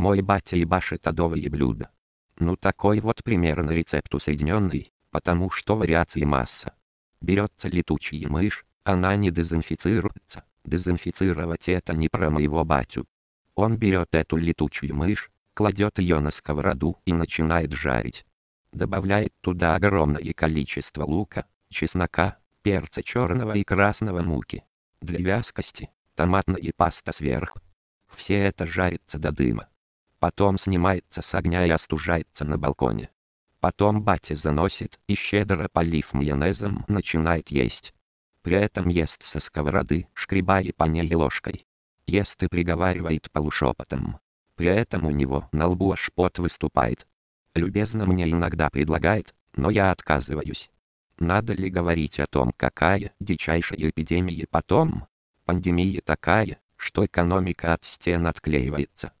Мой батя ебашит адовые блюда. Ну такой вот примерно рецепт усоединенный, потому что вариаций масса. Берется летучая мышь, она не дезинфицируется, дезинфицировать это не про моего батю. Он берет эту летучую мышь, кладет ее на сковороду и начинает жарить. Добавляет туда огромное количество лука, чеснока, перца черного и красного муки. Для вязкости, томатная паста сверху. Все это жарится до дыма. Потом снимается с огня и остужается на балконе. Потом батя заносит и щедро полив майонезом начинает есть. При этом ест со сковороды, шкребая по ней ложкой. Ест и приговаривает полушепотом. При этом у него на лбу аж пот выступает. Любезно мне иногда предлагает, но я отказываюсь. Надо ли говорить о том, какая дичайшая эпидемия потом? Пандемия такая, что экономика от стен отклеивается.